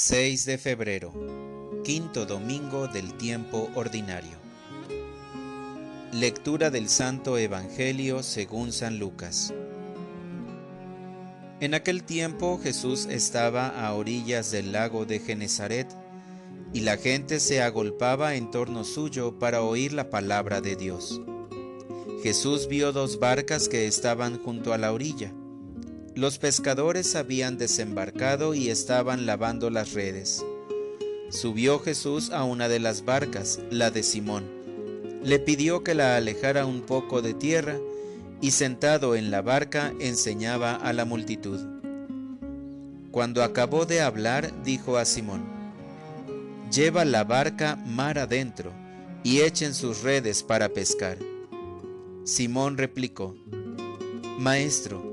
6 de febrero, quinto domingo del tiempo ordinario. Lectura del Santo Evangelio según San Lucas. En aquel tiempo Jesús estaba a orillas del lago de Genezaret, y la gente se agolpaba en torno suyo para oír la palabra de Dios. Jesús vio dos barcas que estaban junto a la orilla los pescadores habían desembarcado y estaban lavando las redes. Subió Jesús a una de las barcas, la de Simón. Le pidió que la alejara un poco de tierra y sentado en la barca enseñaba a la multitud. Cuando acabó de hablar, dijo a Simón, Lleva la barca mar adentro y echen sus redes para pescar. Simón replicó, Maestro,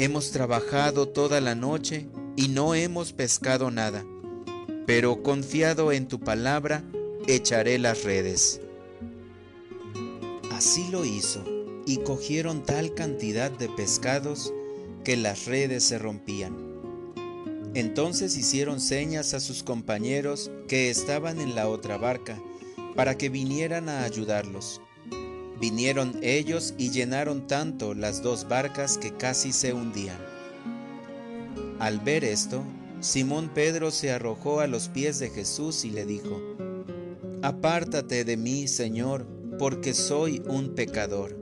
Hemos trabajado toda la noche y no hemos pescado nada, pero confiado en tu palabra, echaré las redes. Así lo hizo, y cogieron tal cantidad de pescados que las redes se rompían. Entonces hicieron señas a sus compañeros que estaban en la otra barca, para que vinieran a ayudarlos. Vinieron ellos y llenaron tanto las dos barcas que casi se hundían. Al ver esto, Simón Pedro se arrojó a los pies de Jesús y le dijo, Apártate de mí, Señor, porque soy un pecador.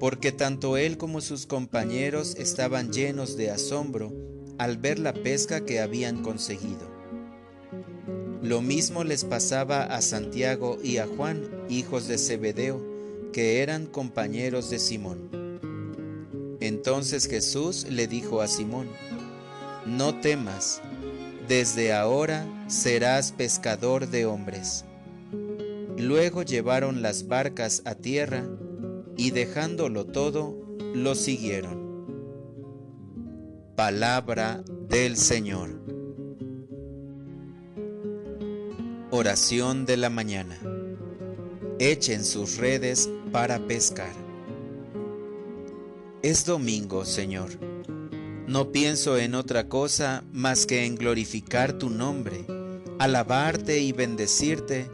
Porque tanto él como sus compañeros estaban llenos de asombro al ver la pesca que habían conseguido. Lo mismo les pasaba a Santiago y a Juan, hijos de Zebedeo, que eran compañeros de Simón. Entonces Jesús le dijo a Simón, No temas, desde ahora serás pescador de hombres. Luego llevaron las barcas a tierra y dejándolo todo, lo siguieron. Palabra del Señor. Oración de la mañana. Echen sus redes para pescar. Es domingo, Señor. No pienso en otra cosa más que en glorificar tu nombre, alabarte y bendecirte,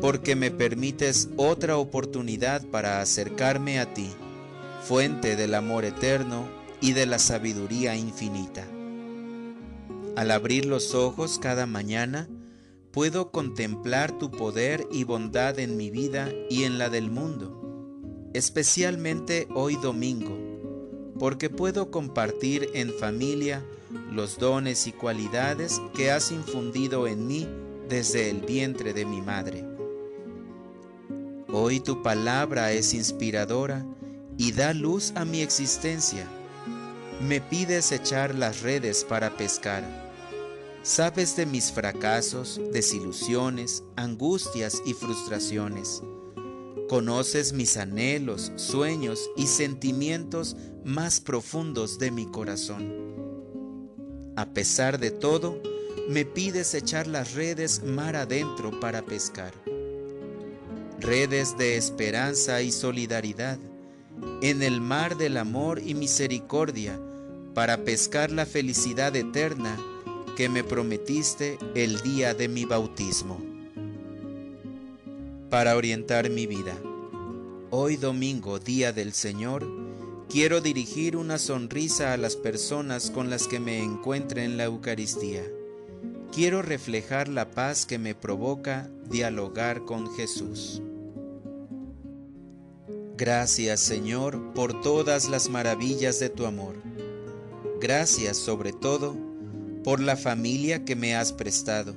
porque me permites otra oportunidad para acercarme a ti, fuente del amor eterno y de la sabiduría infinita. Al abrir los ojos cada mañana, puedo contemplar tu poder y bondad en mi vida y en la del mundo, especialmente hoy domingo, porque puedo compartir en familia los dones y cualidades que has infundido en mí desde el vientre de mi madre. Hoy tu palabra es inspiradora y da luz a mi existencia. Me pides echar las redes para pescar Sabes de mis fracasos, desilusiones, angustias y frustraciones. Conoces mis anhelos, sueños y sentimientos más profundos de mi corazón. A pesar de todo, me pides echar las redes mar adentro para pescar. Redes de esperanza y solidaridad, en el mar del amor y misericordia, para pescar la felicidad eterna que me prometiste el día de mi bautismo. Para orientar mi vida, hoy domingo, día del Señor, quiero dirigir una sonrisa a las personas con las que me encuentre en la Eucaristía. Quiero reflejar la paz que me provoca dialogar con Jesús. Gracias Señor por todas las maravillas de tu amor. Gracias sobre todo por la familia que me has prestado.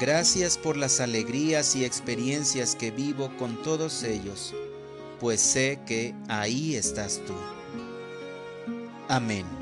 Gracias por las alegrías y experiencias que vivo con todos ellos, pues sé que ahí estás tú. Amén.